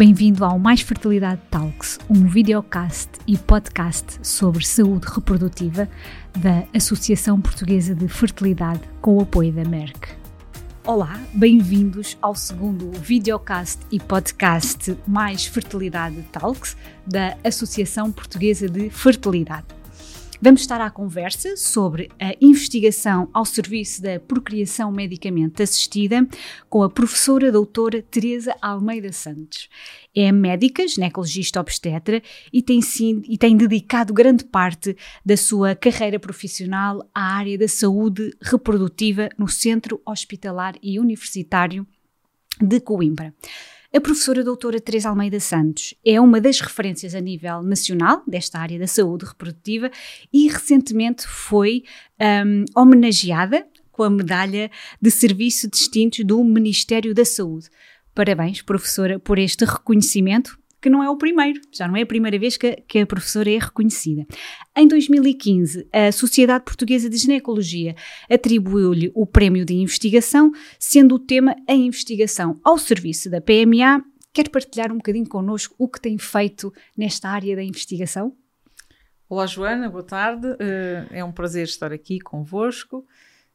Bem-vindo ao Mais Fertilidade Talks, um videocast e podcast sobre saúde reprodutiva da Associação Portuguesa de Fertilidade com o apoio da Merck. Olá, bem-vindos ao segundo videocast e podcast Mais Fertilidade Talks da Associação Portuguesa de Fertilidade. Vamos estar à conversa sobre a investigação ao serviço da procriação medicamente assistida com a professora doutora Teresa Almeida Santos. É médica, ginecologista obstetra e tem, sim, e tem dedicado grande parte da sua carreira profissional à área da saúde reprodutiva no Centro Hospitalar e Universitário de Coimbra. A professora doutora Teresa Almeida Santos é uma das referências a nível nacional desta área da saúde reprodutiva e recentemente foi um, homenageada com a medalha de serviço distinto do Ministério da Saúde. Parabéns, professora, por este reconhecimento que não é o primeiro, já não é a primeira vez que, que a professora é reconhecida. Em 2015, a Sociedade Portuguesa de Ginecologia atribuiu-lhe o Prémio de Investigação, sendo o tema a investigação ao serviço da PMA. Quer partilhar um bocadinho connosco o que tem feito nesta área da investigação? Olá, Joana, boa tarde. Uh, é um prazer estar aqui convosco.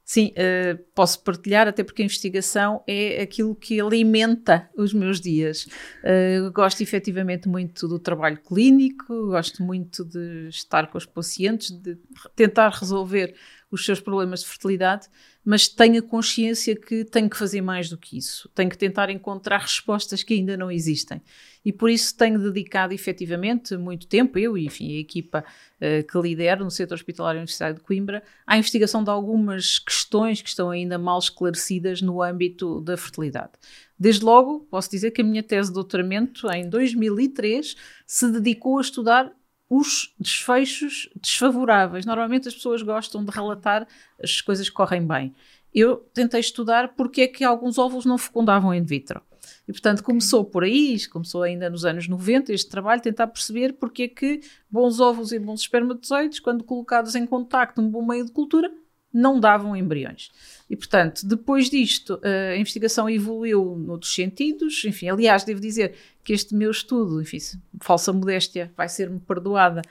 Sim, uh, posso partilhar, até porque a investigação é aquilo que alimenta os meus dias. Uh, gosto efetivamente muito do trabalho clínico, gosto muito de estar com os pacientes, de tentar resolver os seus problemas de fertilidade, mas tenho a consciência que tenho que fazer mais do que isso. Tenho que tentar encontrar respostas que ainda não existem. E por isso tenho dedicado efetivamente muito tempo, eu e enfim, a equipa uh, que lidero no Centro Hospitalar Universitário de Coimbra, à investigação de algumas questões que estão ainda mal esclarecidas no âmbito da fertilidade. Desde logo, posso dizer que a minha tese de doutoramento, em 2003, se dedicou a estudar os desfechos desfavoráveis. Normalmente as pessoas gostam de relatar as coisas que correm bem. Eu tentei estudar porque é que alguns óvulos não fecundavam in vitro. E, portanto, começou por aí, começou ainda nos anos 90 este trabalho, tentar perceber porque é que bons óvulos e bons espermatozoides, quando colocados em contacto num bom meio de cultura, não davam embriões. E, portanto, depois disto, a investigação evoluiu noutros sentidos. Enfim, aliás, devo dizer que este meu estudo, enfim, falsa modéstia vai ser-me perdoada,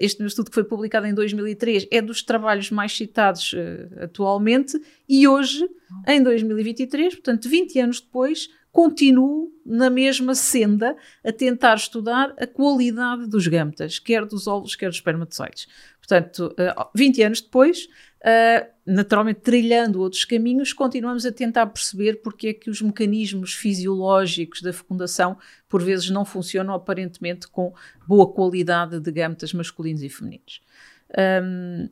este meu estudo que foi publicado em 2003 é dos trabalhos mais citados atualmente e hoje, em 2023, portanto, 20 anos depois, continuo na mesma senda a tentar estudar a qualidade dos gametas, quer dos óvulos, quer dos espermatozoides. Portanto, 20 anos depois, Uh, naturalmente, trilhando outros caminhos, continuamos a tentar perceber porque é que os mecanismos fisiológicos da fecundação, por vezes, não funcionam aparentemente com boa qualidade de gametas masculinos e femininos. Um,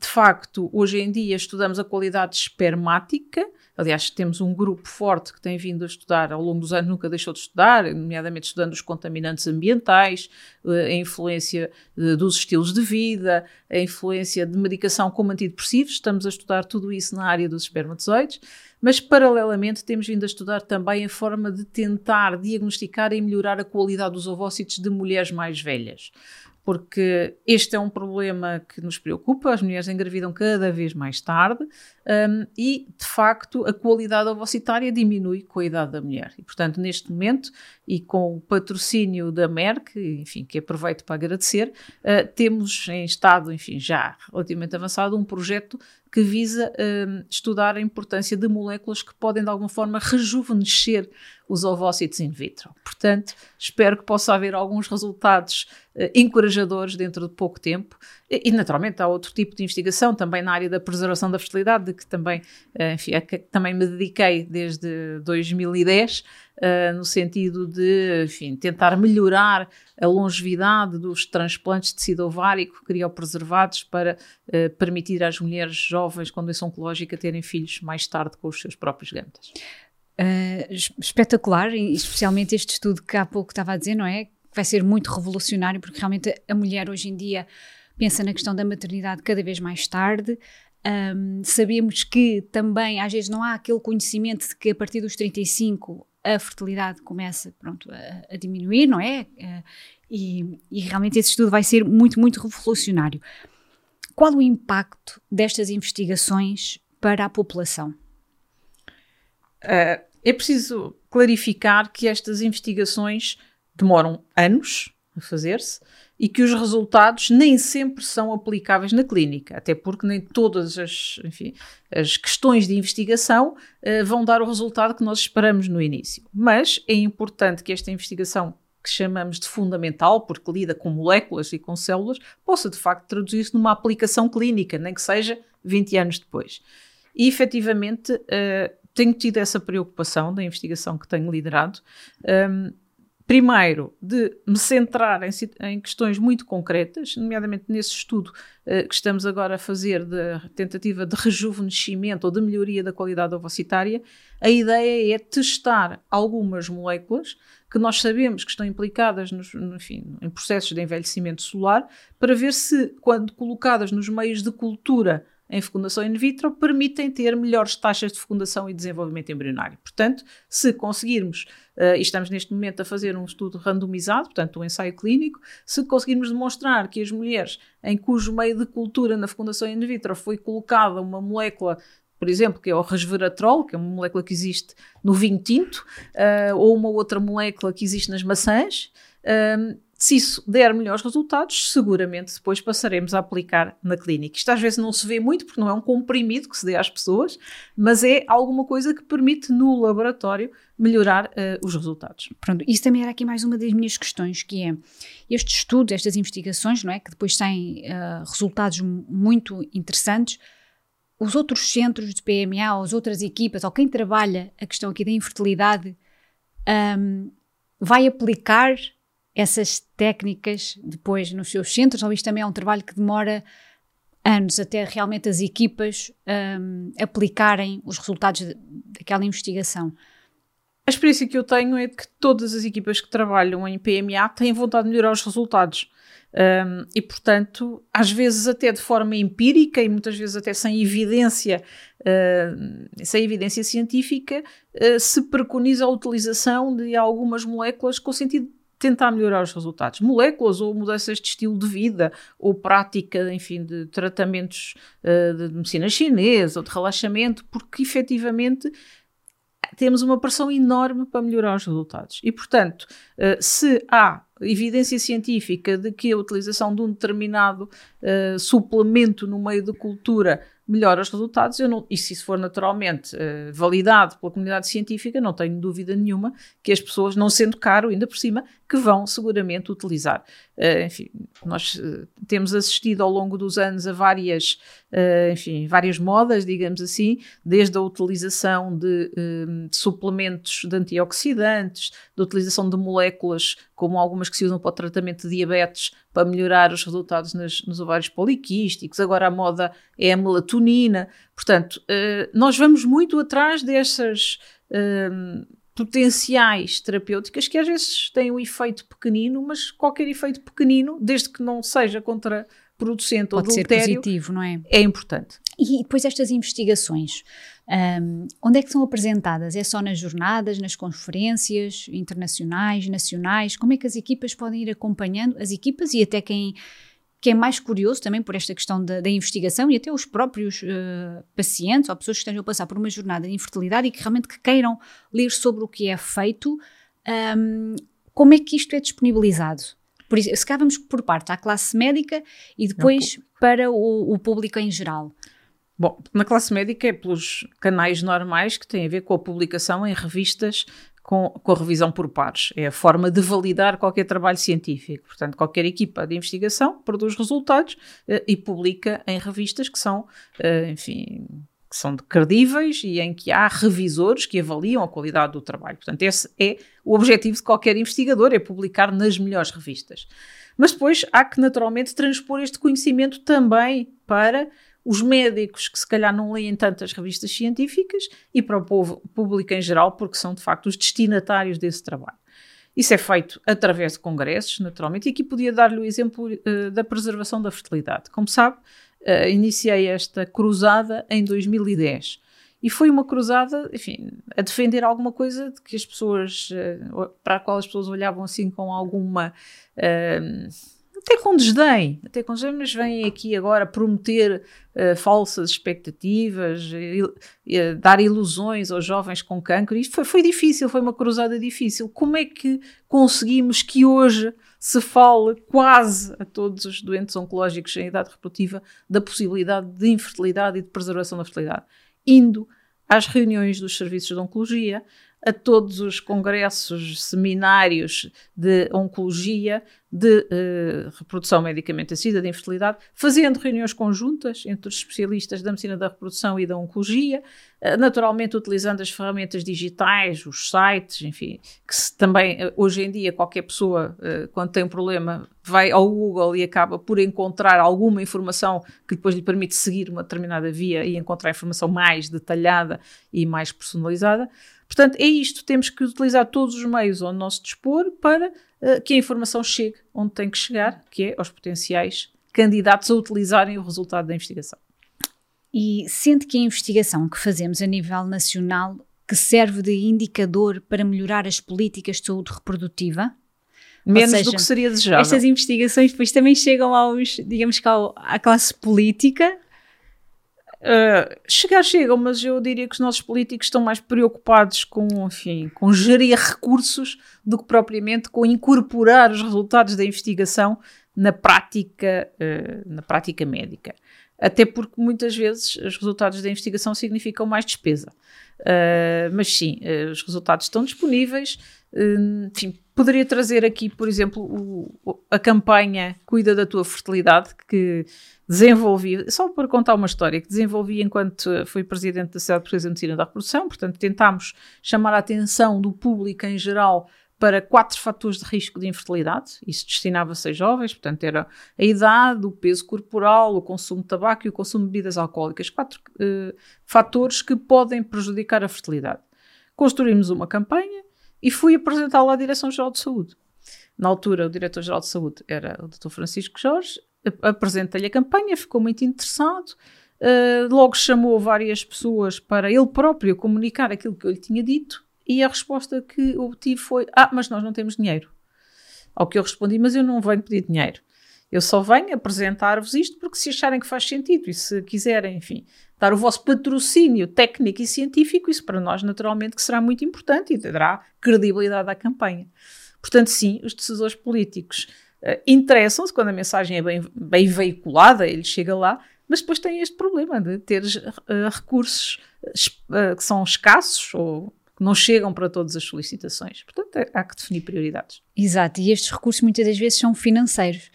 de facto, hoje em dia estudamos a qualidade espermática, Aliás, temos um grupo forte que tem vindo a estudar ao longo dos anos, nunca deixou de estudar, nomeadamente estudando os contaminantes ambientais, eh, a influência eh, dos estilos de vida, a influência de medicação como antidepressivos. Estamos a estudar tudo isso na área dos espermatozoides, mas paralelamente temos vindo a estudar também a forma de tentar diagnosticar e melhorar a qualidade dos ovócitos de mulheres mais velhas porque este é um problema que nos preocupa, as mulheres engravidam cada vez mais tarde um, e, de facto, a qualidade ovocitária diminui com a idade da mulher. E, portanto, neste momento, e com o patrocínio da Merck, enfim, que aproveito para agradecer, uh, temos em estado, enfim, já relativamente avançado, um projeto que visa uh, estudar a importância de moléculas que podem, de alguma forma, rejuvenescer os ovócitos in vitro. Portanto, espero que possa haver alguns resultados uh, encorajadores dentro de pouco tempo. E, e, naturalmente, há outro tipo de investigação, também na área da preservação da fertilidade, de que também, uh, enfim, a que também me dediquei desde 2010, uh, no sentido de, enfim, tentar melhorar a longevidade dos transplantes de tecido ovárico criopreservados para uh, permitir às mulheres jovens com doença oncológica terem filhos mais tarde com os seus próprios gametas. Uh, espetacular, especialmente este estudo que há pouco estava a dizer, não é? Vai ser muito revolucionário, porque realmente a mulher hoje em dia pensa na questão da maternidade cada vez mais tarde. Um, sabemos que também às vezes não há aquele conhecimento de que a partir dos 35 a fertilidade começa pronto, a, a diminuir, não é? Uh, e, e, realmente esse estudo vai ser muito, muito revolucionário. Qual o impacto destas investigações para a população? Uh, é preciso clarificar que estas investigações demoram anos a fazer-se e que os resultados nem sempre são aplicáveis na clínica, até porque nem todas as, enfim, as questões de investigação uh, vão dar o resultado que nós esperamos no início. Mas é importante que esta investigação que chamamos de fundamental, porque lida com moléculas e com células, possa de facto traduzir-se numa aplicação clínica, nem que seja 20 anos depois. E efetivamente uh, tenho tido essa preocupação da investigação que tenho liderado. Um, primeiro, de me centrar em, em, questões muito concretas, nomeadamente nesse estudo uh, que estamos agora a fazer de tentativa de rejuvenescimento ou de melhoria da qualidade ovocitária, a ideia é testar algumas moléculas que nós sabemos que estão implicadas nos, enfim, em processos de envelhecimento solar, para ver se, quando colocadas nos meios de cultura em fecundação in vitro permitem ter melhores taxas de fecundação e desenvolvimento embrionário. Portanto, se conseguirmos, uh, e estamos neste momento a fazer um estudo randomizado, portanto, um ensaio clínico, se conseguirmos demonstrar que as mulheres em cujo meio de cultura na fecundação in vitro foi colocada uma molécula por exemplo, que é o resveratrol, que é uma molécula que existe no vinho tinto, uh, ou uma outra molécula que existe nas maçãs, uh, se isso der melhores resultados, seguramente depois passaremos a aplicar na clínica. Isto às vezes não se vê muito, porque não é um comprimido que se dê às pessoas, mas é alguma coisa que permite no laboratório melhorar uh, os resultados. Pronto, isso também era aqui mais uma das minhas questões, que é este estudo, estas investigações, não é, que depois têm uh, resultados muito interessantes, os outros centros de PMA, ou as outras equipas, ou quem trabalha a questão aqui da infertilidade, um, vai aplicar essas técnicas depois nos seus centros, ou isto também é um trabalho que demora anos até realmente as equipas um, aplicarem os resultados daquela investigação. A experiência que eu tenho é de que todas as equipas que trabalham em PMA têm vontade de melhorar os resultados. Um, e, portanto, às vezes até de forma empírica e muitas vezes até sem evidência, uh, sem evidência científica, uh, se preconiza a utilização de algumas moléculas com o sentido tentar melhorar os resultados. Moléculas ou mudanças de estilo de vida ou prática, enfim, de tratamentos uh, de medicina chinesa ou de relaxamento, porque efetivamente temos uma pressão enorme para melhorar os resultados. E, portanto, uh, se há evidência científica de que a utilização de um determinado uh, suplemento no meio de cultura melhora os resultados. Eu não, e se isso for naturalmente validado pela comunidade científica, não tenho dúvida nenhuma que as pessoas, não sendo caro ainda por cima, que vão seguramente utilizar. Uh, enfim, nós uh, temos assistido ao longo dos anos a várias, enfim, várias modas, digamos assim, desde a utilização de, de suplementos de antioxidantes, da utilização de moléculas como algumas que se usam para o tratamento de diabetes para melhorar os resultados nas, nos ovários poliquísticos. Agora a moda é a melatonina. Portanto, uh, nós vamos muito atrás dessas uh, potenciais terapêuticas que às vezes têm um efeito pequenino, mas qualquer efeito pequenino, desde que não seja contra producente ou adultério, positivo, não é? É importante. E depois estas investigações, um, onde é que são apresentadas? É só nas jornadas, nas conferências internacionais, nacionais? Como é que as equipas podem ir acompanhando, as equipas e até quem, quem é mais curioso também por esta questão da, da investigação e até os próprios uh, pacientes ou pessoas que estejam a passar por uma jornada de infertilidade e que realmente que queiram ler sobre o que é feito, um, como é que isto é disponibilizado? Por isso, se cá vamos por parte à classe médica e depois Não, para o, o público em geral. Bom, na classe médica é pelos canais normais que têm a ver com a publicação em revistas com, com, a revisão por pares. É a forma de validar qualquer trabalho científico. Portanto, qualquer equipa de investigação produz resultados uh, e publica em revistas que são, uh, enfim, que são credíveis e em que há revisores que avaliam a qualidade do trabalho. Portanto, esse é o objetivo de qualquer investigador, é publicar nas melhores revistas. Mas depois há que naturalmente transpor este conhecimento também para os médicos que se calhar não leem tantas revistas científicas e para o povo, público em geral, porque são de facto os destinatários desse trabalho. Isso é feito através de congressos, naturalmente, e aqui podia dar-lhe o exemplo uh, da preservação da fertilidade. Como sabe, uh, iniciei esta cruzada em 2010. E foi uma cruzada, enfim, a defender alguma coisa de que as pessoas, uh, para a qual as pessoas olhavam assim com alguma. Até com desdém, até com desdém, mas vêm aqui agora prometer uh, falsas expectativas, uh, dar ilusões aos jovens com cancro. Isto foi, foi difícil, foi uma cruzada difícil. Como é que conseguimos que hoje se fale quase a todos os doentes oncológicos em idade reprodutiva da possibilidade de infertilidade e de preservação da fertilidade? Indo às reuniões dos serviços de oncologia, a todos os congressos, seminários de oncologia, de uh, reprodução medicamente assistida, de infertilidade, fazendo reuniões conjuntas entre os especialistas da medicina da reprodução e da oncologia, uh, naturalmente utilizando as ferramentas digitais, os sites, enfim, que se, também uh, hoje em dia qualquer pessoa, quando tem um problema, vai ao Google e acaba por encontrar alguma informação que depois lhe permite seguir uma determinada via e encontrar informação mais detalhada e mais personalizada. Portanto, é isto, temos que utilizar todos os meios ao nosso dispor para uh, que a informação chegue onde tem que chegar, que é aos potenciais candidatos a utilizarem o resultado da investigação. E sente que a investigação que fazemos a nível nacional que serve de indicador para melhorar as políticas de saúde reprodutiva? Menos seja, do que seria desejável. Estas investigações depois também chegam aos, digamos que ao, à classe política Uh, chegar chegam, mas eu diria que os nossos políticos estão mais preocupados com, enfim, com gerir recursos do que propriamente com incorporar os resultados da investigação na prática, uh, na prática médica. Até porque muitas vezes os resultados da investigação significam mais despesa. Uh, mas sim, os resultados estão disponíveis. enfim, poderia trazer aqui, por exemplo, o, a campanha Cuida da Tua Fertilidade, que desenvolvi, só para contar uma história, que desenvolvi enquanto fui presidente da Sociedade Portuguesa de Medicina da Reprodução, portanto tentámos chamar a atenção do público em geral para quatro fatores de risco de infertilidade, isso destinava-se a jovens, portanto era a idade, o peso corporal, o consumo de tabaco e o consumo de bebidas alcoólicas, quatro uh, fatores que podem prejudicar a fertilidade. Construímos uma campanha e fui apresentá-la à Direção-Geral de Saúde. Na altura, o Diretor-Geral de Saúde era o Dr. Francisco Jorge, apresentei-lhe a campanha, ficou muito interessado. Uh, logo chamou várias pessoas para ele próprio comunicar aquilo que eu lhe tinha dito e a resposta que obtive foi: Ah, mas nós não temos dinheiro. Ao que eu respondi: Mas eu não venho pedir dinheiro. Eu só venho apresentar-vos isto porque se acharem que faz sentido e se quiserem, enfim, dar o vosso patrocínio técnico e científico, isso para nós naturalmente que será muito importante e dará credibilidade à campanha. Portanto, sim, os decisores políticos uh, interessam-se quando a mensagem é bem, bem veiculada, ele chega lá, mas depois tem este problema de ter uh, recursos uh, que são escassos ou não chegam para todas as solicitações. Portanto, é, há que definir prioridades. Exato, e estes recursos muitas das vezes são financeiros.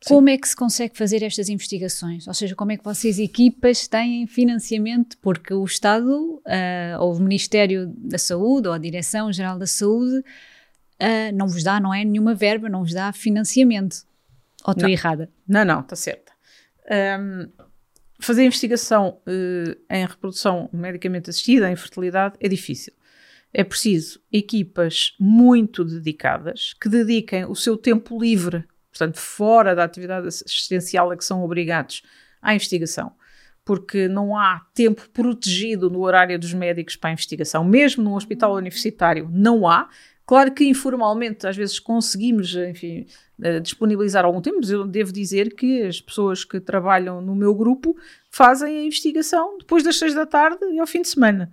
Sim. Como é que se consegue fazer estas investigações? Ou seja, como é que vocês, equipas, têm financiamento? Porque o Estado, uh, ou o Ministério da Saúde, ou a Direção-Geral da Saúde, uh, não vos dá, não é nenhuma verba, não vos dá financiamento. Ou estou errada? Não, não, está certa. Um, fazer investigação uh, em reprodução medicamente assistida, em fertilidade, é difícil. É preciso equipas muito dedicadas que dediquem o seu tempo livre, portanto, fora da atividade assistencial a que são obrigados à investigação porque não há tempo protegido no horário dos médicos para a investigação, mesmo num hospital universitário, não há. Claro que informalmente às vezes conseguimos, enfim, uh, disponibilizar algum tempo, mas eu devo dizer que as pessoas que trabalham no meu grupo fazem a investigação depois das seis da tarde e ao fim de semana.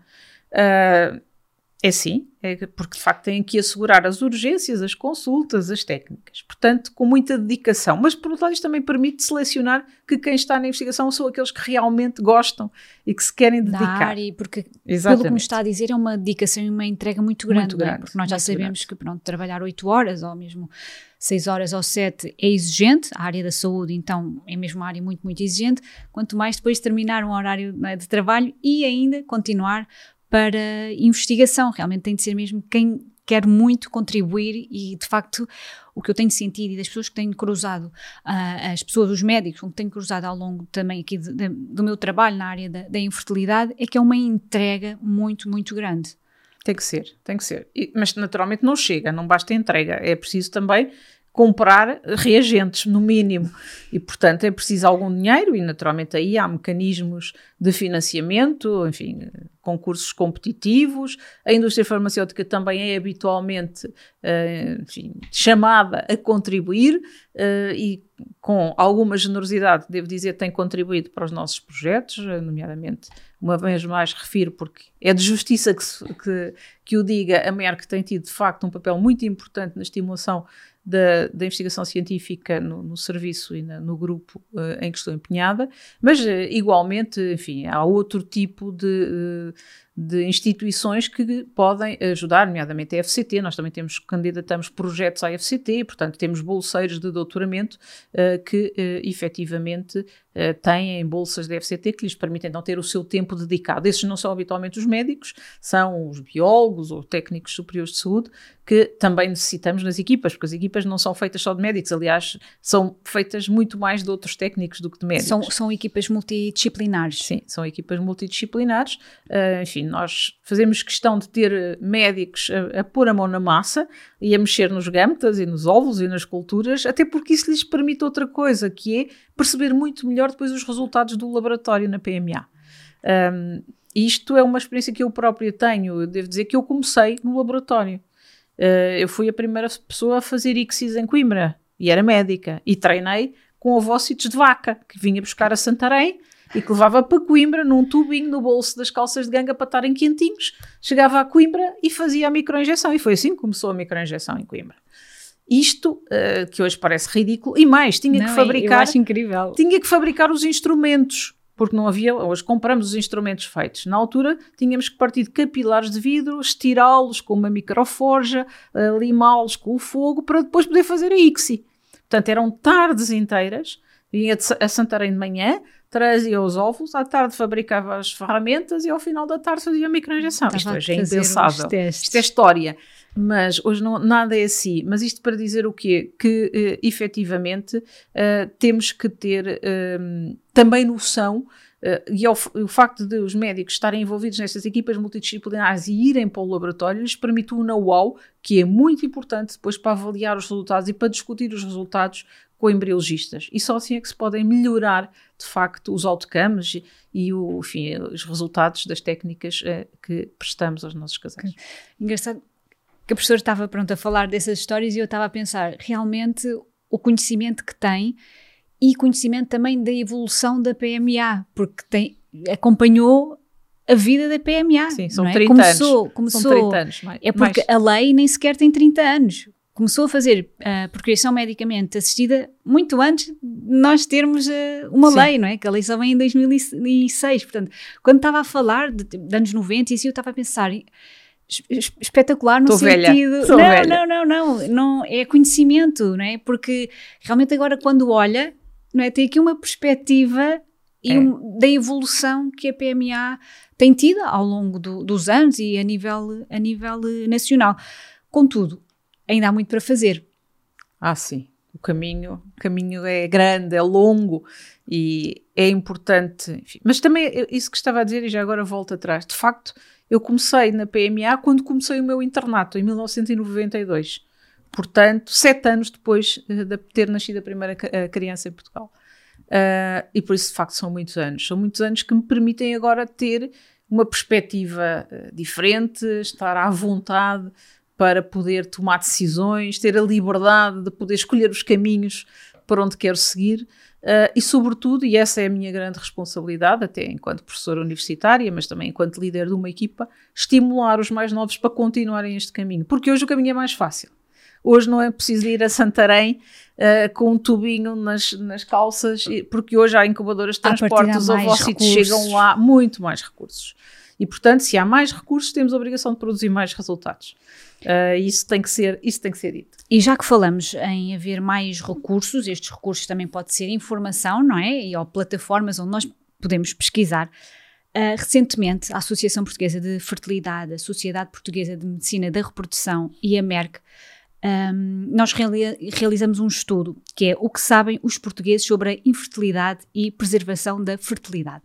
Uh, é sim, é porque de facto têm que assegurar as urgências, as consultas, as técnicas. Portanto, com muita dedicação. Mas, por outro lado, isto também permite selecionar que quem está na investigação são aqueles que realmente gostam e que se querem dedicar. Da área, porque, Exatamente. pelo que me está a dizer, é uma dedicação e uma entrega muito grande. Muito grande é? Porque nós já sabemos grande. que, pronto, trabalhar 8 horas ou mesmo 6 horas ou 7 é exigente. A área da saúde, então, é mesmo uma área muito, muito exigente. Quanto mais depois terminar um horário né, de trabalho e ainda continuar para investigação. Realmente tem de ser mesmo quem quer muito contribuir e, de facto, o que eu tenho sentido e das pessoas que tenho cruzado, uh, as pessoas, os médicos com que tenho cruzado ao longo também aqui de, de, do meu trabalho na área da, da, infertilidade, é que é uma entrega muito, muito grande. Tem que ser, tem que ser. E, mas naturalmente não chega, não basta entrega. É preciso também comprar reagentes, no mínimo. E, portanto, é preciso algum dinheiro e, naturalmente, aí há mecanismos de financiamento, enfim, concursos competitivos. A indústria farmacêutica também é habitualmente uh, enfim, chamada a contribuir uh, e, com alguma generosidade, devo dizer, tem contribuído para os nossos projetos, nomeadamente, uma vez mais refiro, porque é de justiça que, que, que o diga, a Merck tem tido, de facto, um papel muito importante na estimulação da, da investigação científica no, no serviço e na, no grupo uh, em que estou empenhada, mas uh, igualmente, enfim, há outro tipo de, uh, de instituições que podem ajudar, nomeadamente a FCT, nós também temos, candidatamos projetos à FCT, portanto temos bolseiros de doutoramento que efetivamente têm bolsas da FCT que lhes permitem não ter o seu tempo dedicado. Esses não são habitualmente os médicos, são os biólogos ou técnicos superiores de saúde que também necessitamos nas equipas, porque as equipas não são feitas só de médicos, aliás, são feitas muito mais de outros técnicos do que de médicos. São, são equipas multidisciplinares. Sim, são equipas multidisciplinares. Uh, nós fazemos questão de ter médicos a, a pôr a mão na massa e a mexer nos gametas e nos óvulos e nas culturas, até porque isso lhes permite outra coisa, que é perceber muito melhor depois os resultados do laboratório na PMA. Um, isto é uma experiência que eu própria tenho. Eu devo dizer que eu comecei no laboratório. Uh, eu fui a primeira pessoa a fazer ICSIS em Coimbra e era médica e treinei com ovócitos de vaca que vinha buscar a Santarém e que levava para Coimbra num tubinho no bolso das calças de ganga para estarem quentinhos. Chegava a Coimbra e fazia a microinjeção e foi assim que começou a microinjeção em Coimbra. Isto, uh, que hoje parece ridículo, e mais, tinha Não, que fabricar. Eu acho incrível. Tinha que fabricar os instrumentos porque não havia, hoje compramos os instrumentos feitos. Na altura tínhamos que partir de capilares de vidro, estirá-los com uma microforja, uh, limá-los com o fogo para depois poder fazer a ICSI. Portanto, eram tardes inteiras, vinha a Santarém de manhã, trazia os ovos, à tarde fabricava as ferramentas e ao final da tarde fazia a microinjeção. Isto hoje é impensável. Isto é história. Mas hoje não, nada é assim. Mas isto para dizer o quê? Que uh, efetivamente uh, temos que ter uh, também noção Uh, e ao, o facto de os médicos estarem envolvidos nestas equipas multidisciplinares e irem para o laboratório lhes permite um know-how que é muito importante depois para avaliar os resultados e para discutir os resultados com embriologistas. E só assim é que se podem melhorar, de facto, os outcomes e, e o, enfim, os resultados das técnicas uh, que prestamos aos nossos casais. Engraçado que a professora estava pronta a falar dessas histórias e eu estava a pensar, realmente, o conhecimento que tem e conhecimento também da evolução da PMA, porque tem, acompanhou a vida da PMA. Sim, são é? 30 começou, anos. Começou, são 30 anos. Mais, é porque mais. a lei nem sequer tem 30 anos. Começou a fazer a uh, procriação medicamente assistida muito antes de nós termos uh, uma Sim. lei, não é? Que a lei só vem em 2006. Portanto, quando estava a falar de, de anos 90, isso eu estava a pensar espetacular no Tô sentido. Velha. Não, velha. não, não, não, não, é conhecimento, não é? Porque realmente agora quando olha, não é? Tem aqui uma perspectiva e é. um, da evolução que a PMA tem tido ao longo do, dos anos e a nível, a nível nacional. Contudo, ainda há muito para fazer. Ah, sim. O caminho, o caminho é grande, é longo e é importante. Enfim. Mas também, isso que estava a dizer, e já agora volto atrás, de facto, eu comecei na PMA quando comecei o meu internato, em 1992. Portanto, sete anos depois eh, de ter nascido a primeira criança em Portugal. Uh, e por isso, de facto, são muitos anos. São muitos anos que me permitem agora ter uma perspectiva uh, diferente, estar à vontade para poder tomar decisões, ter a liberdade de poder escolher os caminhos para onde quero seguir Uh, e, sobretudo, e essa é a minha grande responsabilidade, até enquanto professora universitária, mas também enquanto líder de uma equipa, estimular os mais novos para continuarem este caminho. Porque hoje o caminho é mais fácil. Hoje não é preciso ir a Santarém uh, com um tubinho nas, nas calças, porque hoje há incubadoras de transporte, os ovócitos chegam lá, muito mais recursos. E, portanto, se há mais recursos, temos a obrigação de produzir mais resultados. Uh, isso, tem que ser, isso tem que ser dito. E já que falamos em haver mais recursos, estes recursos também pode ser informação, não é? E ou plataformas onde nós podemos pesquisar. Uh, recentemente, a Associação Portuguesa de Fertilidade, a Sociedade Portuguesa de Medicina da Reprodução e a Merck, um, nós reali realizamos um estudo que é o que sabem os portugueses sobre a infertilidade e preservação da fertilidade.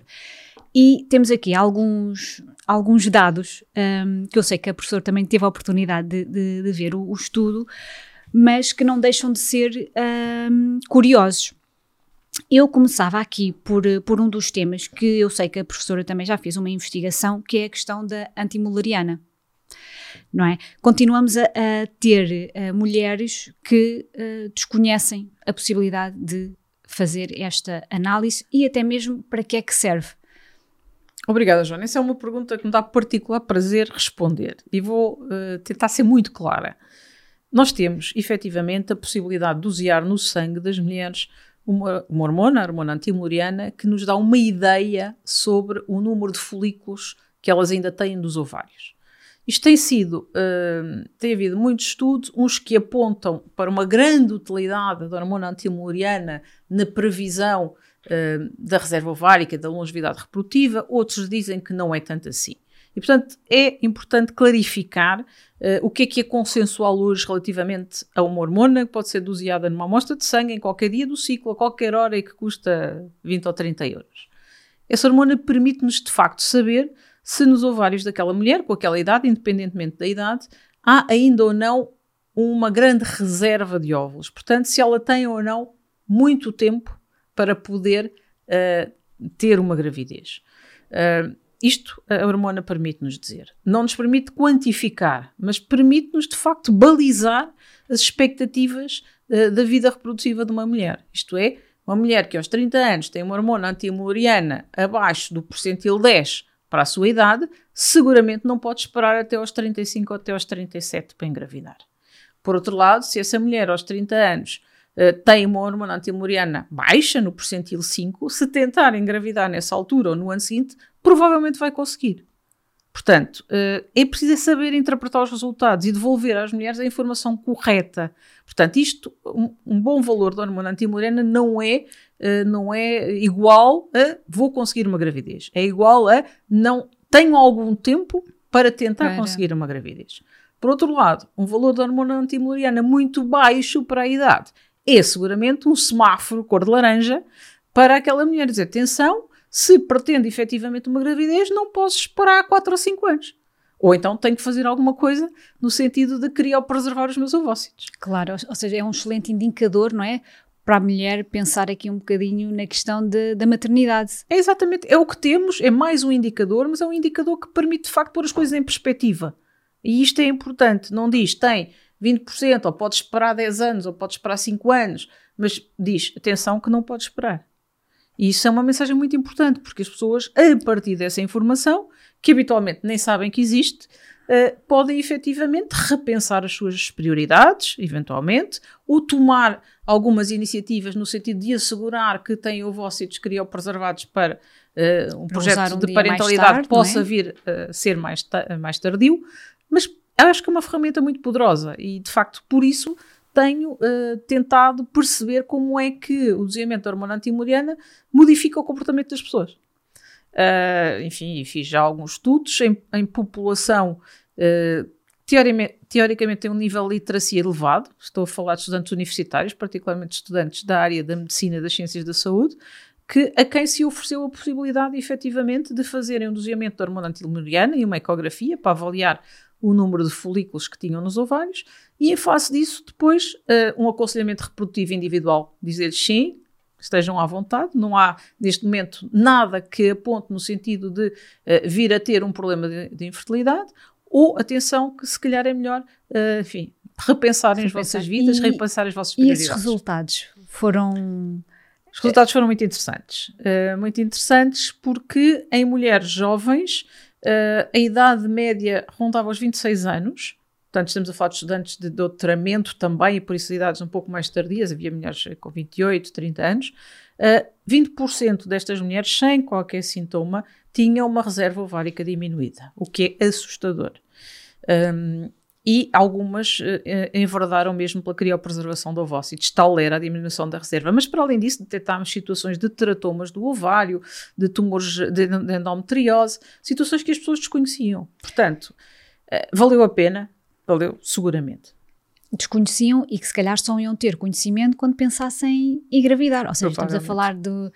E temos aqui alguns, alguns dados um, que eu sei que a professora também teve a oportunidade de, de, de ver o, o, estudo, mas que não deixam de ser um, curiosos. Eu começava aqui por, por um dos temas que eu sei que a professora também já fez uma investigação, que é a questão da antimulariana. Não é? Continuamos a, a ter uh, mulheres que uh, desconhecem a possibilidade de fazer esta análise e até mesmo para que é que serve. Obrigada, Joana. Essa é uma pergunta que me dá particular prazer responder e vou uh, tentar ser muito clara. Nós temos, efetivamente, a possibilidade de dosear no sangue das mulheres uma, uma hormona, a hormona antimuriana, que nos dá uma ideia sobre o número de folículos que elas ainda têm dos ovários. Isto tem sido, uh, tem havido muitos estudos, uns que apontam para uma grande utilidade da hormona antimuriana na previsão uh, da reserva ovárica, da longevidade reprodutiva, outros dizem que não é tanto assim. E, portanto, é importante clarificar uh, o que é que é consensual hoje relativamente a uma hormona que pode ser doseada numa amostra de sangue em qualquer dia do ciclo, a qualquer hora e que custa 20 ou 30 euros. Essa hormona permite-nos, de facto, saber se nos ovários daquela mulher, com aquela idade, independentemente da idade, há ainda ou não uma grande reserva de óvulos. Portanto, se ela tem ou não muito tempo para poder uh, ter uma gravidez. Uh, isto a hormona permite-nos dizer. Não nos permite quantificar, mas permite-nos de facto balizar as expectativas uh, da vida reprodutiva de uma mulher. Isto é, uma mulher que aos 30 anos tem uma hormona antimuriana abaixo do percentil 10 para a sua idade, seguramente não pode esperar até aos 35 ou até aos 37 para engravidar. Por outro lado, se essa mulher aos 30 anos tem uma hormona antimuriana baixa, no percentil 5, se tentar engravidar nessa altura ou no ano seguinte, provavelmente vai conseguir. Portanto, eh, é preciso saber interpretar os resultados e devolver às mulheres a informação correta. Portanto, isto, um, bom valor da hormona antimorena não é, eh, não é igual a vou conseguir uma gravidez. É igual a não tenho algum tempo para tentar para. conseguir uma gravidez. Por outro lado, um valor da hormona antimoriana muito baixo para a idade é seguramente um semáforo cor de laranja para aquela mulher dizer: atenção, se pretende efetivamente uma gravidez, não posso esperar 4 ou 5 anos. Ou então tenho que fazer alguma coisa no sentido de querer preservar os meus ovócitos. Claro, ou seja, é um excelente indicador, não é? Para a mulher pensar aqui um bocadinho na questão de, da maternidade. É exatamente, é o que temos, é mais um indicador, mas é um indicador que permite de facto pôr as coisas em perspectiva. E isto é importante, não diz tem 20%, ou pode esperar 10 anos, ou pode esperar 5 anos, mas diz, atenção que não pode esperar. E isso é uma mensagem muito importante, porque as pessoas, a partir dessa informação, que habitualmente nem sabem que existe, uh, podem efetivamente repensar as suas prioridades, eventualmente, ou tomar algumas iniciativas no sentido de assegurar que têm ovócitos criopreservados para uh, um projeto um de parentalidade tarde, possa é? vir a uh, ser mais, mais tardio, mas acho que é uma ferramenta muito poderosa e, de facto, por isso tenho uh, tentado perceber como é que o doseamento da hormona antimuriana modifica o comportamento das pessoas. Uh, enfim, fiz já alguns estudos em, em população uh, teoricamente, teoricamente tem um nível de literacia elevado, estou a falar de estudantes universitários, particularmente estudantes da área da medicina das ciências da saúde, que, a quem se ofereceu a possibilidade, efetivamente, de fazerem um doseamento da hormona antimuriana e uma ecografia para avaliar o número de folículos que tinham nos ovários e, em face disso, depois uh, um aconselhamento reprodutivo individual. Dizer-lhes sim, estejam à vontade, não há neste momento nada que aponte no sentido de uh, vir a ter um problema de, de, infertilidade, ou atenção, que se calhar é melhor, uh, enfim, repensarem Repensar. as vossas vidas, e, repensarem as vossas prioridades. E esses resultados foram. Os resultados foram muito interessantes. Uh, muito interessantes porque em mulheres jovens Uh, a idade média rondava os 26 anos, portanto, estamos a falar de estudantes de doutoramento também, e por isso idades um pouco mais tardias, havia mulheres com 28, 30 anos. Uh, eh, 20% destas mulheres, sem qualquer sintoma, tinham uma reserva ovárica diminuída, o que é assustador. Um, e algumas uh, enverdaram mesmo pela criopreservação do ovócitos, tal era a diminuição da reserva. Mas para além disso, detectámos situações de teratomas do ovário, de tumores de, endometriose, situações que as pessoas desconheciam. Portanto, uh, valeu a pena? Valeu, seguramente. Desconheciam e que se calhar só iam ter conhecimento quando pensassem em engravidar. Ou seja, estamos a falar de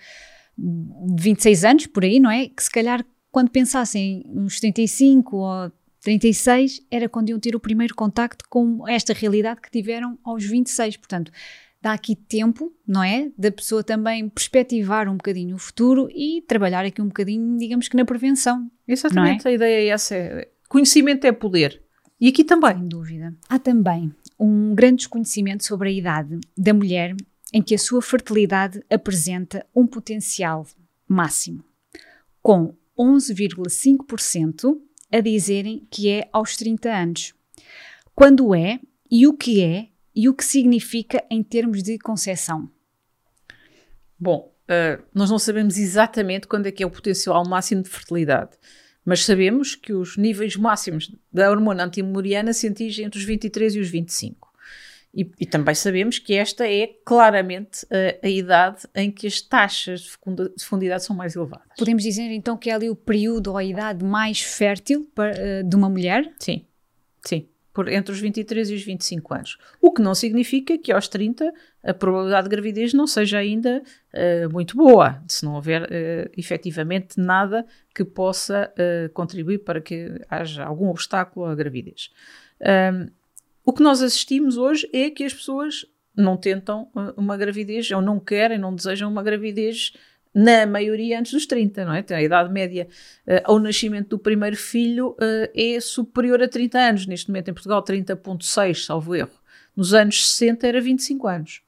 26 anos, por aí, não é? Que se calhar quando pensassem uns 35 ou 36 era quando iam ter o primeiro contacto com esta realidade que tiveram aos 26. Portanto, dá aqui tempo, não é? Da pessoa também perspectivar um bocadinho o futuro e trabalhar aqui um bocadinho, digamos que na prevenção. Exatamente, é? a ideia é essa. É, conhecimento é poder. E aqui também. Sem dúvida. Há também um grande desconhecimento sobre a idade da mulher em que a sua fertilidade apresenta um potencial máximo, com 11,5% a dizerem que é aos 30 anos. Quando é e o que é e o que significa em termos de concepção? Bom, uh, nós não sabemos exatamente quando é que é o potencial máximo de fertilidade, mas sabemos que os níveis máximos da hormona antimoriana se atingem entre os 23 e os 25. E, e também sabemos que esta é claramente a, a idade em que as taxas de, fecunda, de fecundidade são mais elevadas. Podemos dizer então que é ali o período ou a idade mais fértil para, uh, de uma mulher? Sim, sim por entre os 23 e os 25 anos. O que não significa que aos 30 a probabilidade de gravidez não seja ainda uh, muito boa, se não houver uh, efetivamente nada que possa uh, contribuir para que haja algum obstáculo à gravidez. Um, o que nós assistimos hoje é que as pessoas não tentam uma gravidez, ou não querem, não desejam uma gravidez na maioria antes dos 30, não é? A idade média uh, ao nascimento do primeiro filho uh, é superior a 30 anos. Neste momento em Portugal, 30,6, salvo erro. Nos anos 60 era 25 anos.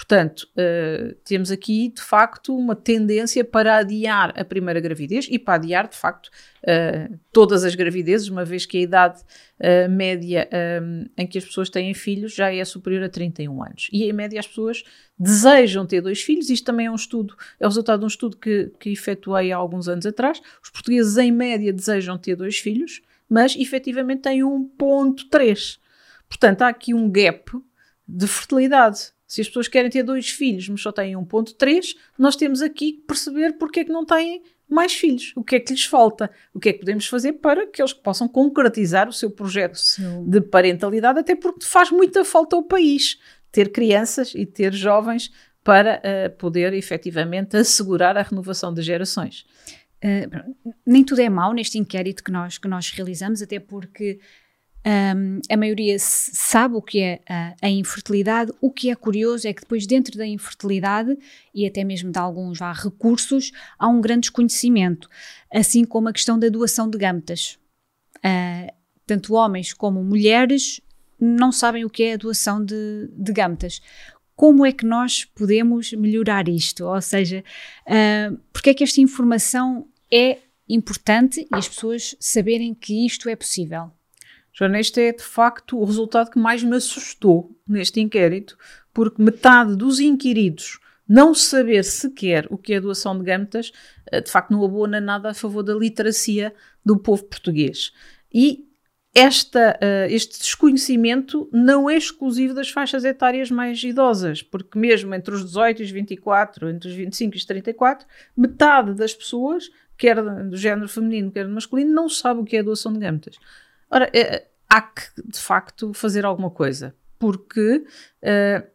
Portanto, uh, temos aqui de facto uma tendência para adiar a primeira gravidez e para adiar de facto uh, todas as gravidezes, uma vez que a idade uh, média um, em que as pessoas têm filhos já é superior a 31 anos. E em média as pessoas desejam ter dois filhos, isto também é um estudo, é o resultado de um estudo que, que efetuei há alguns anos atrás. Os portugueses em média desejam ter dois filhos, mas efetivamente têm 1.3. Portanto, há aqui um gap de fertilidade se as pessoas querem ter dois filhos, mas só têm 1.3, nós temos aqui que perceber porque é que não têm mais filhos. O que é que lhes falta? O que é que podemos fazer para que eles possam concretizar o seu projeto Sim. de parentalidade, até porque faz muita falta ao país ter crianças e ter jovens para uh, poder efetivamente assegurar a renovação das gerações. Uh, nem tudo é mau neste inquérito que nós, que nós realizamos, até porque um, a maioria sabe o que é a, a, infertilidade. O que é curioso é que depois, dentro da infertilidade e até mesmo de alguns recursos, há um grande desconhecimento, assim como a questão da doação de gametas. Uh, tanto homens como mulheres não sabem o que é a doação de, de gametas. Como é que nós podemos melhorar isto? Ou seja, uh, porque é que esta informação é importante e as pessoas saberem que isto é possível? Joana, este é de facto o resultado que mais me assustou neste inquérito, porque metade dos inquiridos não saber sequer o que é doação de gametas, eh, de facto não abona nada a favor da literacia do povo português. E esta, uh, este desconhecimento não é exclusivo das faixas etárias mais idosas, porque mesmo entre os 18 e os 24, entre os 25 e os 34, metade das pessoas, quer do género feminino, quer do masculino, não sabe o que é doação de gametas. Ora, é, há que, de facto, fazer alguma coisa, porque uh,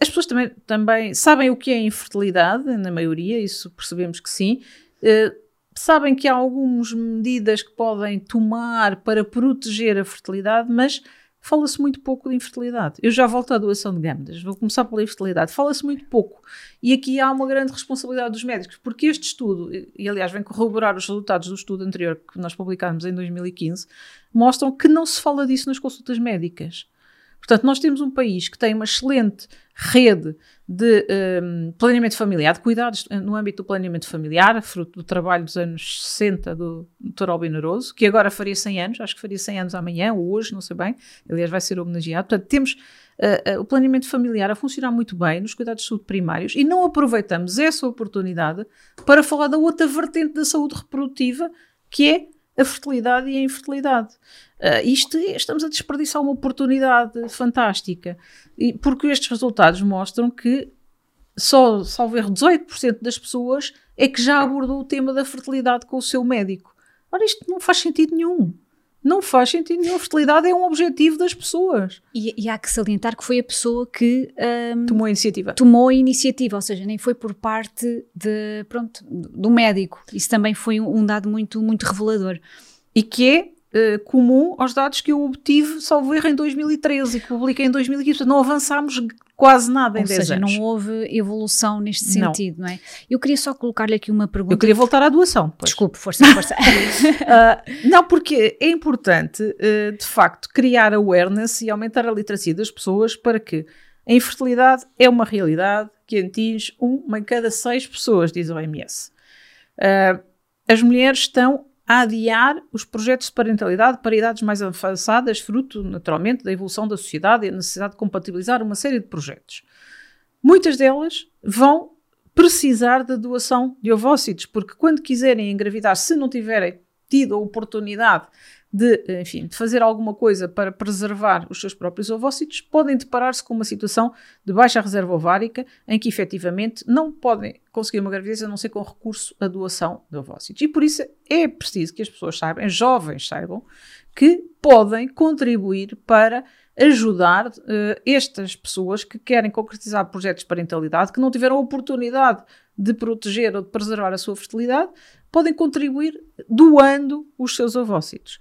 as pessoas também, também sabem o que é infertilidade, na maioria, isso percebemos que sim. Uh, sabem que há algumas medidas que podem tomar para proteger a fertilidade, mas fala-se muito pouco de infertilidade. Eu já volto à doação de gâmetas, vou começar pela infertilidade. Fala-se muito pouco. E aqui há uma grande responsabilidade dos médicos, porque este estudo, e aliás vem corroborar os resultados do estudo anterior que nós publicámos em 2015, mostram que não se fala disso nas consultas médicas. Portanto, nós temos um país que tem uma excelente rede de um, planeamento familiar, de cuidados no âmbito do planeamento familiar, fruto do trabalho dos anos 60 do Dr. Albino que agora faria 100 anos, acho que faria 100 anos amanhã ou hoje, não sei bem, aliás vai ser homenageado. Portanto, temos uh, uh, o planeamento familiar a funcionar muito bem nos cuidados de saúde primários e não aproveitamos essa oportunidade para falar da outra vertente da saúde reprodutiva, que é a fertilidade e a infertilidade. Uh, isto estamos a desperdiçar uma oportunidade fantástica, e, porque estes resultados mostram que só, salvo erro, 18% das pessoas é que já abordou o tema da fertilidade com o seu médico. Ora, isto não faz sentido nenhum. Não faz sentido nenhum. A fertilidade é um objetivo das pessoas. E, e há que salientar que foi a pessoa que um, tomou a iniciativa. Tomou a iniciativa, ou seja, nem foi por parte de, pronto, do médico. Isso também foi um, um dado muito, muito revelador. E que é uh, comum aos dados que eu obtive, salvo erro, em 2013 e que publiquei em 2015. Não avançámos quase nada em Ou 10 seja, anos. não houve evolução neste Não. sentido, não, é? Eu queria só colocar-lhe aqui uma pergunta. Eu queria voltar à doação. Pois. Desculpe, força, força. Ah, não, porque é importante, uh, de facto, criar awareness e aumentar a literacia das pessoas para que a infertilidade é uma realidade que atinge uma em cada seis pessoas, diz a OMS. Uh, as mulheres estão a adiar os projetos de parentalidade para idades mais avançadas, fruto, naturalmente, da evolução da sociedade e a necessidade de compatibilizar uma série de projetos. Muitas delas vão precisar da doação de ovócitos, porque quando quiserem engravidar, se não tiverem tido a oportunidade de, enfim, de fazer alguma coisa para preservar os seus próprios ovócitos, podem deparar-se com uma situação de baixa reserva ovárica, em que efetivamente não podem conseguir uma gravidez a não ser com recurso à doação de ovócitos. E por isso é preciso que as pessoas saibam, jovens saibam, que podem contribuir para ajudar uh, estas pessoas que querem concretizar projetos de parentalidade, que não tiveram oportunidade de proteger ou de preservar a sua fertilidade, podem contribuir doando os seus ovócitos.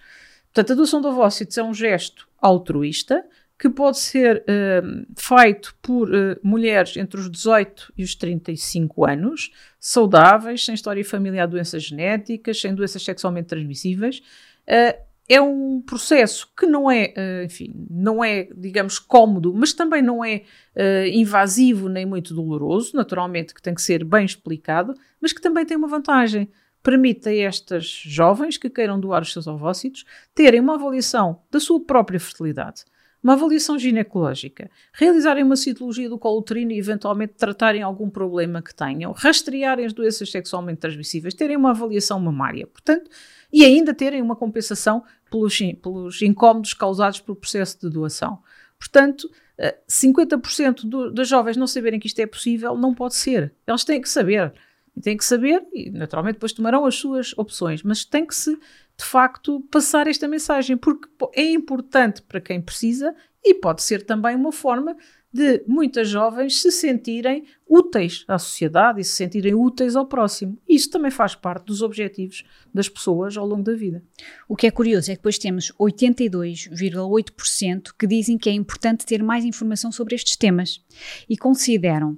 Portanto, a doação de ovócitos é um gesto altruísta que pode ser uh, feito por uh, mulheres entre os 18 e os 35 anos, saudáveis, sem história familiar de doenças genéticas, sem doenças sexualmente transmissíveis. Uh, é um processo que não é, enfim, não é, digamos, cómodo, mas também não é invasivo nem muito doloroso, naturalmente que tem que ser bem explicado, mas que também tem uma vantagem permite a estas jovens que queiram doar os seus ovócitos terem uma avaliação da sua própria fertilidade, uma avaliação ginecológica, realizarem uma citologia do colo uterino e eventualmente tratarem algum problema que tenham, rastrearem as doenças sexualmente transmissíveis, terem uma avaliação mamária, portanto, e ainda terem uma compensação pelos, pelos incómodos causados pelo processo de doação. Portanto, 50% do, das jovens não saberem que isto é possível não pode ser. Elas têm que saber. E têm que saber, e naturalmente depois tomarão as suas opções, mas tem que se, de facto, passar esta mensagem, porque é importante para quem precisa e pode ser também uma forma de muitas jovens se sentirem úteis à sociedade e se sentirem úteis ao próximo. Isso também faz parte dos objetivos das pessoas ao longo da vida. O que é curioso é que depois temos 82,8% que dizem que é importante ter mais informação sobre estes temas e consideram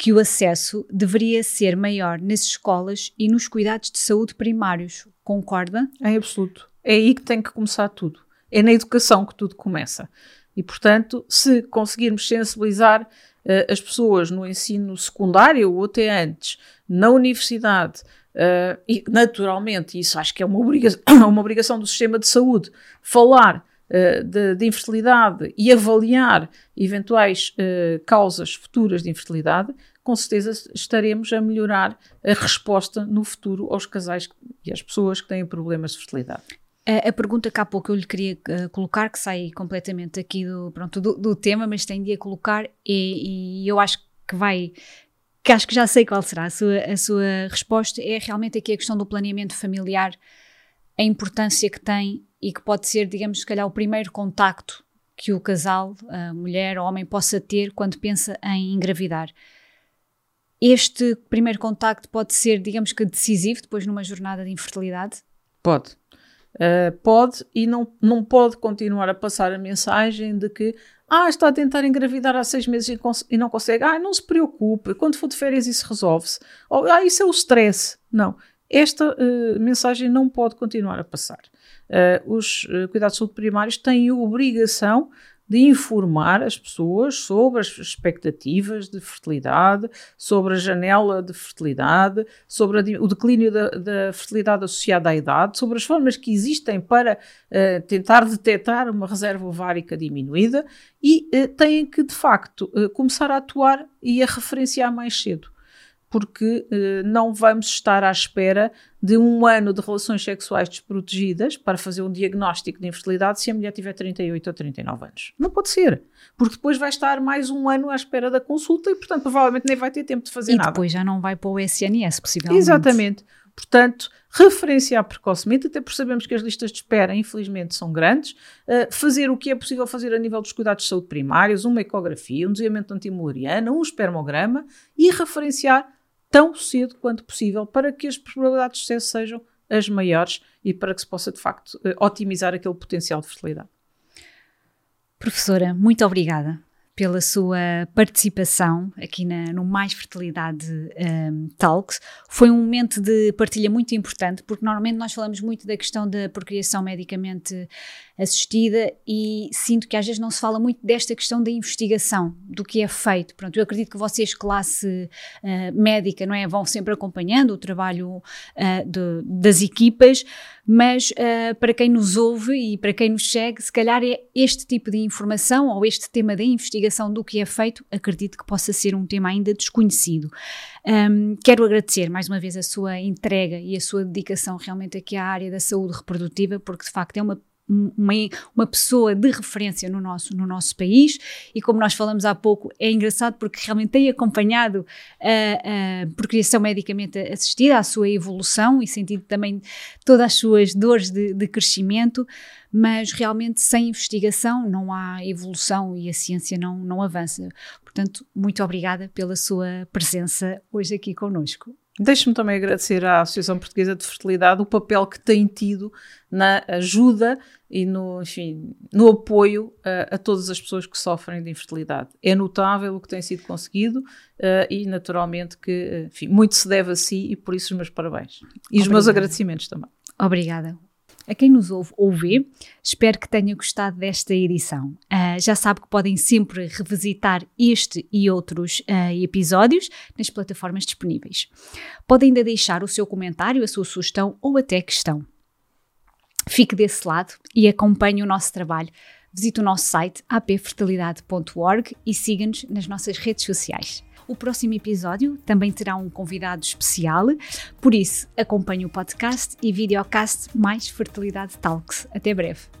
que o acesso deveria ser maior nas escolas e nos cuidados de saúde primários. Concorda? Em absoluto. É aí que tem que começar tudo. É na educação que tudo começa. E, portanto, se conseguirmos sensibilizar uh, as pessoas no ensino secundário ou até antes, na universidade, uh, e naturalmente, isso acho que é uma obrigação, uma obrigação do sistema de saúde, falar uh, de, de, infertilidade e avaliar eventuais causas futuras de infertilidade, com certeza estaremos a melhorar a resposta no futuro aos casais e às pessoas que têm problemas de fertilidade. A, pergunta que há pouco eu lhe queria uh, colocar, que sai completamente aqui do, pronto, do, do tema, mas tem de a colocar, e, e, eu acho que vai, que acho que já sei qual será a sua, a sua resposta, é realmente aqui a questão do planeamento familiar, a importância que tem e que pode ser, digamos, se calhar o primeiro contacto que o casal, a mulher ou homem, possa ter quando pensa em engravidar este primeiro contacto pode ser, digamos que, decisivo depois numa jornada de infertilidade? Pode. Uh, pode e não, não pode continuar a passar a mensagem de que ah, está a tentar engravidar há seis meses e, e não consegue. Ah, não se preocupe, quando for de férias isso resolve-se. Ou, ah, isso é o stress. Não. Esta uh, mensagem não pode continuar a passar. Uh, os cuidados de saúde primários têm a obrigação de informar as pessoas sobre as expectativas de fertilidade, sobre a janela de fertilidade, sobre a, o declínio da, da, fertilidade associada à idade, sobre as formas que existem para uh, tentar detectar uma reserva ovárica diminuída e uh, têm que, de facto, uh, começar a atuar e a referenciar mais cedo porque eh, não vamos estar à espera de um ano de relações sexuais desprotegidas para fazer um diagnóstico de infertilidade se a mulher tiver 38 ou 39 anos. Não pode ser, porque depois vai estar mais um ano à espera da consulta e, portanto, provavelmente nem vai ter tempo de fazer e nada. E depois já não vai para o SNS, possivelmente. Exatamente. Portanto, referenciar precocemente, até porque sabemos que as listas de espera, infelizmente, são grandes, uh, fazer o que é possível fazer a nível dos cuidados de saúde primários, uma ecografia, um desviamento antimulariano, um espermograma e referenciar tão cedo quanto possível para que as probabilidades de sucesso sejam as maiores e para que se possa, de facto, uh, otimizar aquele potencial de fertilidade. Professora, muito obrigada pela sua participação aqui na, no Mais Fertilidade um, Talks. Foi um momento de partilha muito importante, porque normalmente nós falamos muito da questão da procriação medicamente assistida e sinto que às vezes não se fala muito desta questão da investigação, do que é feito. Pronto, eu acredito que vocês, classe uh, médica, não é, vão sempre acompanhando o trabalho uh, de, das equipas, mas uh, para quem nos ouve e para quem nos segue, se calhar é este tipo de informação ou este tema da investigação do que é feito, acredito que possa ser um tema ainda desconhecido. Um, quero agradecer mais uma vez a sua entrega e a sua dedicação realmente aqui à área da saúde reprodutiva, porque de facto é uma uma, uma pessoa de referência no nosso, no nosso país e como nós falamos há pouco, é engraçado porque realmente tem acompanhado a, a procriação medicamente assistida, a sua evolução e sentido também todas as suas dores de, de crescimento, mas realmente sem investigação não há evolução e a ciência não, não avança. Portanto, muito obrigada pela sua presença hoje aqui conosco. Deixe-me também agradecer à Associação Portuguesa de Fertilidade o papel que tem tido na ajuda e no, enfim, no apoio a, a todas as pessoas que sofrem de infertilidade. É notável o que tem sido conseguido uh, e, naturalmente, que enfim, muito se deve a si e por isso os meus parabéns. E Obrigada. os meus agradecimentos também. Obrigada. A quem nos ouve ou vê, espero que tenha gostado desta edição. Uh, já sabe que podem sempre revisitar este e outros uh, episódios nas plataformas disponíveis. Podem ainda deixar o seu comentário, a sua sugestão ou até questão. Fique desse lado e acompanhe o nosso trabalho. Visite o nosso site apfertilidade.org e siga-nos nas nossas redes sociais. O próximo episódio também terá um convidado especial, por isso acompanhe o podcast e videocast mais Fertilidade Talks. Até breve.